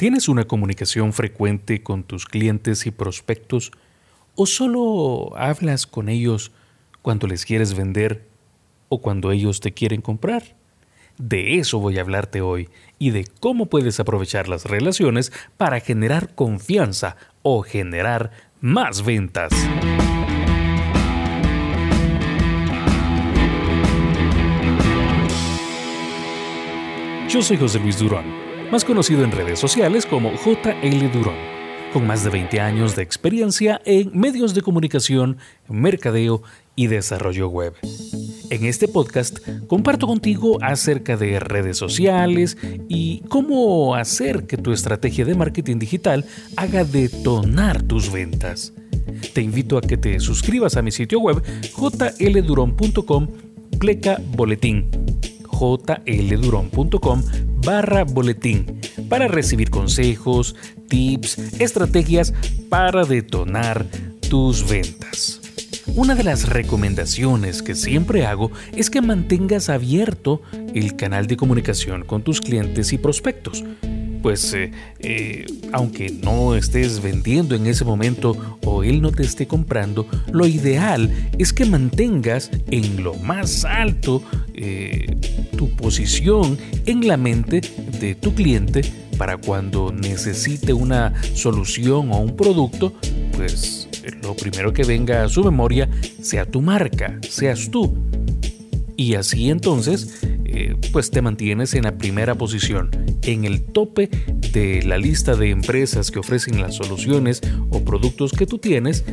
¿Tienes una comunicación frecuente con tus clientes y prospectos o solo hablas con ellos cuando les quieres vender o cuando ellos te quieren comprar? De eso voy a hablarte hoy y de cómo puedes aprovechar las relaciones para generar confianza o generar más ventas. Yo soy José Luis Durón más conocido en redes sociales como JL Durón, con más de 20 años de experiencia en medios de comunicación, mercadeo y desarrollo web. En este podcast comparto contigo acerca de redes sociales y cómo hacer que tu estrategia de marketing digital haga detonar tus ventas. Te invito a que te suscribas a mi sitio web jlduron.com pleca boletín jldurón.com barra boletín para recibir consejos, tips, estrategias para detonar tus ventas. Una de las recomendaciones que siempre hago es que mantengas abierto el canal de comunicación con tus clientes y prospectos pues eh, eh, aunque no estés vendiendo en ese momento o él no te esté comprando, lo ideal es que mantengas en lo más alto eh, tu posición en la mente de tu cliente para cuando necesite una solución o un producto, pues lo primero que venga a su memoria sea tu marca, seas tú. Y así entonces eh, pues te mantienes en la primera posición, en el tope de la lista de empresas que ofrecen las soluciones o productos que tú tienes,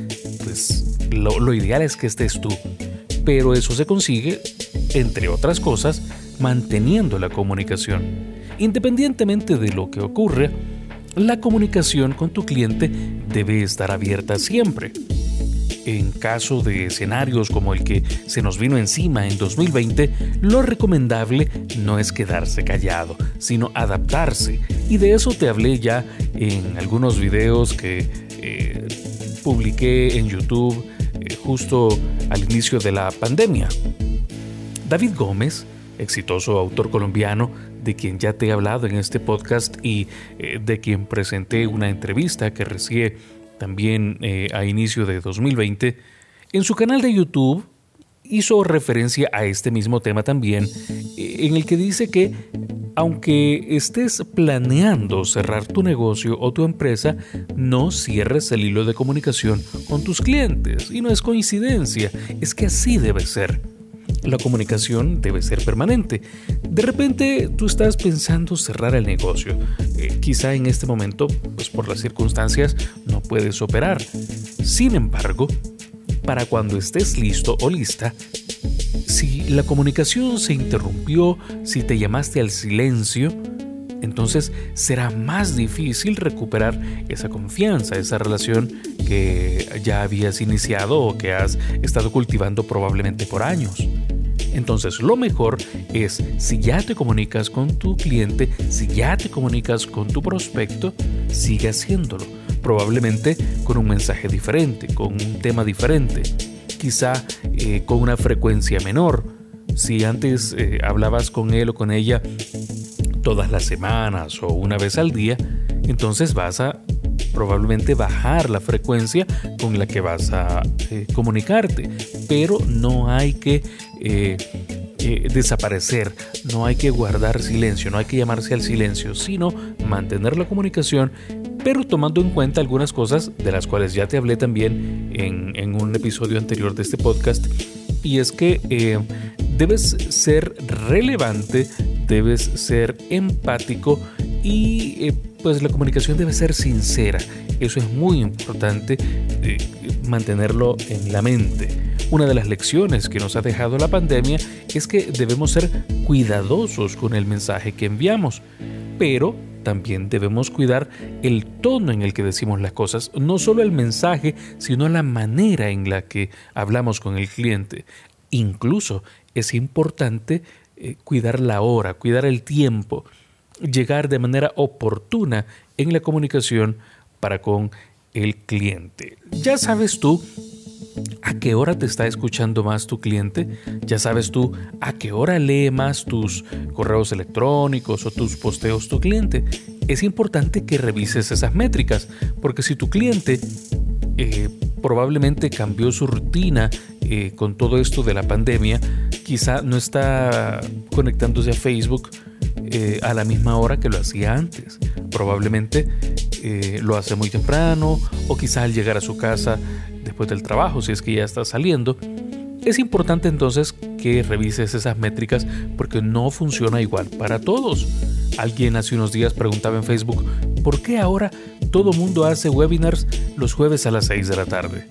pues lo ideal es que estés tú. Pero eso se consigue, entre otras cosas, manteniendo la comunicación. Independientemente de lo que ocurre, la comunicación con tu cliente debe estar abierta siempre en caso de escenarios como el que se nos vino encima en 2020, lo recomendable no es quedarse callado, sino adaptarse. Y de eso te hablé ya en algunos videos que eh, publiqué en YouTube eh, justo al inicio de la pandemia. David Gómez, exitoso autor colombiano, de quien ya te he hablado en este podcast y eh, de quien presenté una entrevista que recién también eh, a inicio de 2020, en su canal de YouTube hizo referencia a este mismo tema también, eh, en el que dice que aunque estés planeando cerrar tu negocio o tu empresa, no cierres el hilo de comunicación con tus clientes. Y no es coincidencia, es que así debe ser la comunicación debe ser permanente. De repente tú estás pensando cerrar el negocio. Eh, quizá en este momento, pues por las circunstancias, no puedes operar. Sin embargo, para cuando estés listo o lista, si la comunicación se interrumpió, si te llamaste al silencio, entonces será más difícil recuperar esa confianza, esa relación que ya habías iniciado o que has estado cultivando probablemente por años. Entonces lo mejor es si ya te comunicas con tu cliente, si ya te comunicas con tu prospecto, sigue haciéndolo. Probablemente con un mensaje diferente, con un tema diferente, quizá eh, con una frecuencia menor. Si antes eh, hablabas con él o con ella todas las semanas o una vez al día, entonces vas a probablemente bajar la frecuencia con la que vas a eh, comunicarte. Pero no hay que eh, eh, desaparecer, no hay que guardar silencio, no hay que llamarse al silencio, sino mantener la comunicación, pero tomando en cuenta algunas cosas de las cuales ya te hablé también en, un episodio anterior de este podcast, y es que debes ser relevante, debes ser empático y pues la comunicación debe ser sincera. Eso es muy importante eh, mantenerlo en la mente. Una de las lecciones que nos ha dejado la pandemia es que debemos ser cuidadosos con el mensaje que enviamos, pero también debemos cuidar el tono en el que decimos las cosas, no solo el mensaje, sino la manera en la que hablamos con el cliente. Incluso es importante eh, cuidar la hora, cuidar el tiempo llegar de manera oportuna en la comunicación para con el cliente. Ya sabes tú a qué hora te está escuchando más tu cliente, ya sabes tú a qué hora lee más tus correos electrónicos o tus posteos tu cliente. es importante que revises esas métricas, porque si tu cliente eh, probablemente cambió su rutina eh, con todo esto de la pandemia, quizá no está conectándose a Facebook eh, a la misma hora que lo hacía antes. Probablemente lo hace muy temprano o quizá al llegar a su casa después del trabajo, si es que ya está saliendo. Es importante entonces que revises esas métricas porque no funciona igual para todos. Alguien hace unos días preguntaba en Facebook, ¿por qué ahora todo mundo hace webinars los jueves a las 6 de la tarde?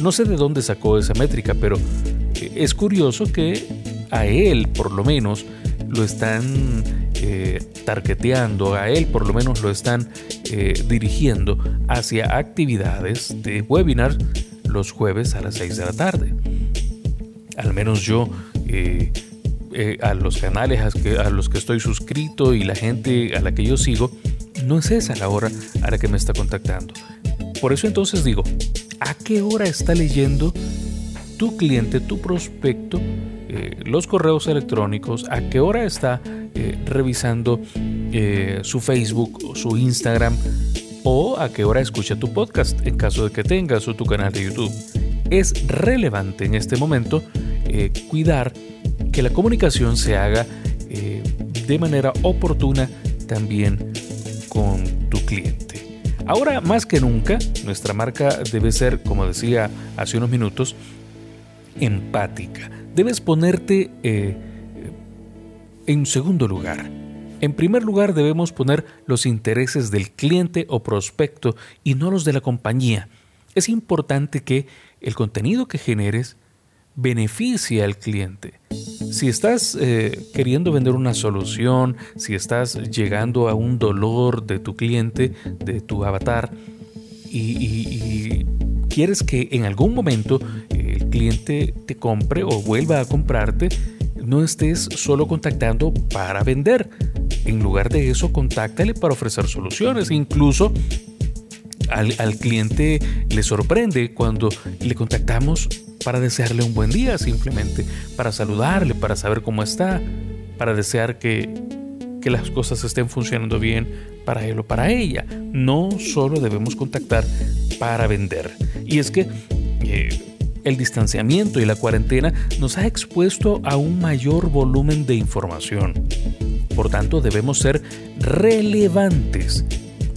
No sé de dónde sacó esa métrica, pero eh, es curioso que a él por lo menos lo están eh, targeteando, a él por lo menos lo están eh, dirigiendo hacia actividades de webinar los jueves a las 6 de la tarde. Al menos yo eh, a los canales a, los que estoy suscrito y la gente a la que yo sigo, no es esa la hora a la que me está contactando. Por eso entonces digo, ¿a qué hora está leyendo tu cliente, tu prospecto, los correos electrónicos? ¿A qué hora está eh, revisando su Facebook su Instagram? ¿O a qué hora escucha tu podcast en caso de que tengas o tu canal de YouTube? Es relevante en este momento cuidar que la comunicación se haga eh, de manera oportuna también con tu cliente. Ahora más que nunca, nuestra marca debe ser, como decía hace unos minutos, empática. Debes ponerte eh, en segundo lugar. En primer lugar debemos poner los intereses del cliente o prospecto y no los de la compañía. Es importante que el contenido que generes beneficie al cliente. Si estás eh, queriendo vender una solución, si estás llegando a un dolor de tu cliente, de tu avatar, y, quieres que en algún momento el cliente te compre o vuelva a comprarte, no estés solo contactando para vender. En lugar de eso, contáctale para ofrecer soluciones. Incluso al, al, cliente le sorprende cuando le contactamos para desearle un buen día simplemente, para saludarle, para saber cómo está, para desear que, que las cosas estén funcionando bien para él o para ella. No solo debemos contactar para vender. Y es que eh, el distanciamiento y la cuarentena nos ha expuesto a un mayor volumen de información. Por tanto, debemos ser relevantes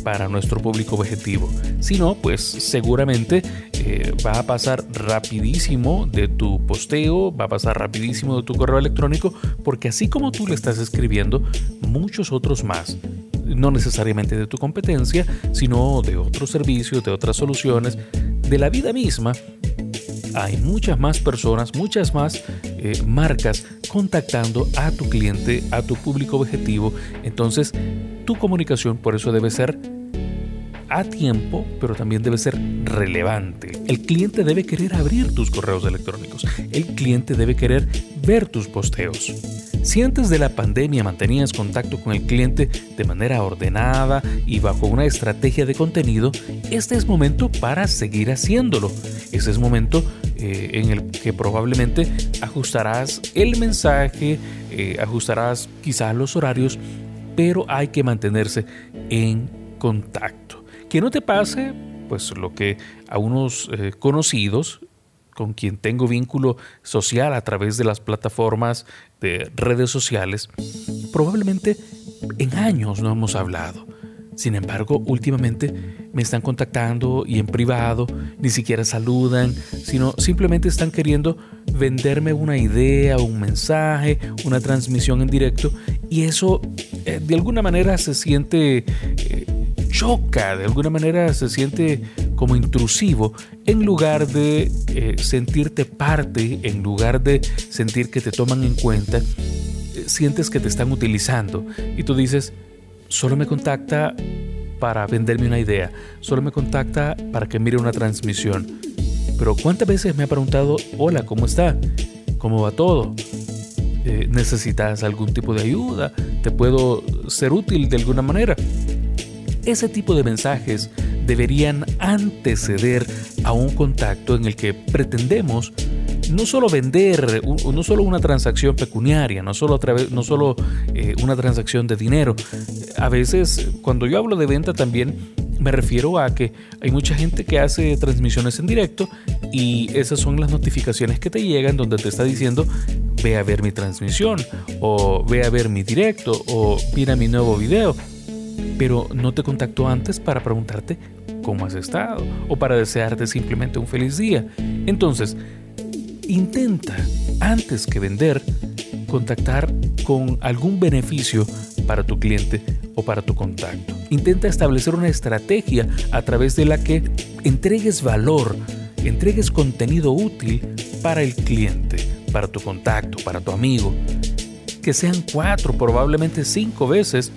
para nuestro público objetivo. Si no, pues seguramente eh, va a pasar rapidísimo de tu posteo, va a pasar rapidísimo de tu correo electrónico, porque así como tú le estás escribiendo, muchos otros más no necesariamente de tu competencia, sino de otros servicios, de otras soluciones, de la vida misma, hay muchas más personas, muchas más eh, marcas contactando a tu cliente, a tu público objetivo. Entonces, tu comunicación por eso debe ser a tiempo, pero también debe ser relevante. El cliente debe querer abrir tus correos electrónicos. El cliente debe querer ver tus posteos. Si antes de la pandemia mantenías contacto con el cliente de manera ordenada y bajo una estrategia de contenido, este es momento para seguir haciéndolo. Este es momento eh, en el que probablemente ajustarás el mensaje, eh, ajustarás quizás los horarios, pero hay que mantenerse en contacto. Que no te pase, pues lo que a unos eh, conocidos con quien tengo vínculo social a través de las plataformas de redes sociales, probablemente en años no hemos hablado. Sin embargo, últimamente me están contactando y en privado, ni siquiera saludan, sino simplemente están queriendo venderme una idea, un mensaje, una transmisión en directo y eso eh, de alguna manera se siente eh, choca, de alguna manera se siente como intrusivo, en lugar de eh, sentirte parte, en lugar de sentir que te toman en cuenta, eh, sientes que te están utilizando y tú dices, solo me contacta para venderme una idea, solo me contacta para que mire una transmisión. Pero ¿cuántas veces me ha preguntado, hola, ¿cómo está? ¿Cómo va todo? Eh, ¿Necesitas algún tipo de ayuda? ¿Te puedo ser útil de alguna manera? Ese tipo de mensajes deberían anteceder a un contacto en el que pretendemos no solo vender, no solo una transacción pecuniaria, no solo, no solo eh, una transacción de dinero. a veces cuando yo hablo de venta también me refiero a que hay mucha gente que hace transmisiones en directo y esas son las notificaciones que te llegan donde te está diciendo ve a ver mi transmisión o ve a ver mi directo o mira mi nuevo video. Pero no te contactó antes para preguntarte cómo has estado o para desearte simplemente un feliz día. Entonces, intenta antes que vender contactar con algún beneficio para tu cliente o para tu contacto. Intenta establecer una estrategia a través de la que entregues valor, entregues contenido útil para el cliente, para tu contacto, para tu amigo. Que sean cuatro, probablemente cinco veces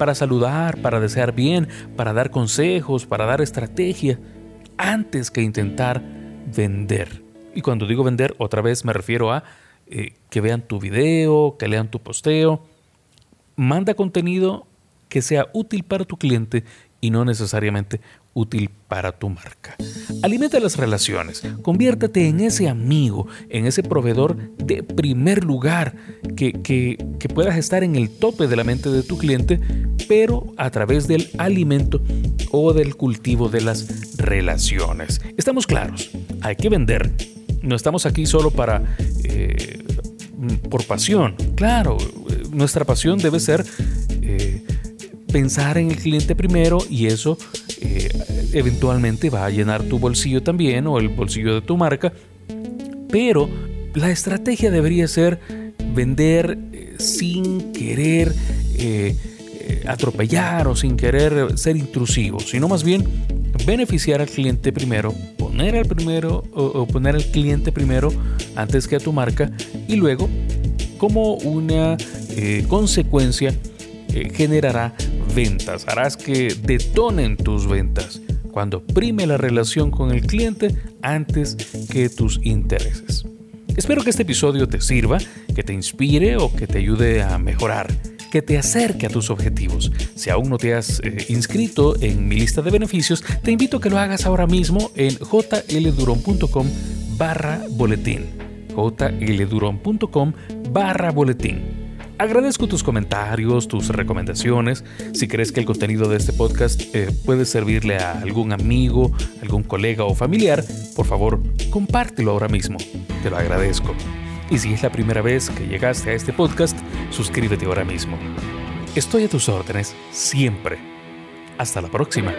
para saludar, para desear bien, para dar consejos, para dar estrategia, antes que intentar vender. Y cuando digo vender, otra vez me refiero a eh, que vean tu video, que lean tu posteo. Manda contenido que sea útil para tu cliente y no necesariamente útil para tu marca. Alimenta las relaciones, conviértete en ese amigo, en ese proveedor de primer lugar, que, que, que, puedas estar en el tope de la mente de tu cliente, pero a través del alimento o del cultivo de las relaciones. Estamos claros, hay que vender. No estamos aquí solo para... Eh, por pasión. Claro, nuestra pasión debe ser eh, pensar en el cliente primero y eso eh, eventualmente va a llenar tu bolsillo también o el bolsillo de tu marca. Pero la estrategia debería ser vender eh, sin querer atropellar o sin querer ser intrusivo, sino más bien beneficiar al cliente primero, poner al primero o, poner al cliente primero antes que a tu marca y luego como una eh, consecuencia eh, generará ventas, harás que detonen tus ventas cuando prime la relación con el cliente antes que tus intereses. Espero que este episodio te sirva, que te inspire o que te ayude a mejorar que te acerque a tus objetivos. Si aún no te has eh, inscrito en mi lista de beneficios, te invito a que lo hagas ahora mismo en jlduron.com barra boletín. jlduron.com barra boletín. Agradezco tus comentarios, tus recomendaciones. Si crees que el contenido de este podcast eh, puede servirle a algún amigo, algún colega o familiar, por favor, compártelo ahora mismo. Te lo agradezco. Y si es la primera vez que llegaste a este podcast, suscríbete ahora mismo. Estoy a tus órdenes siempre. Hasta la próxima.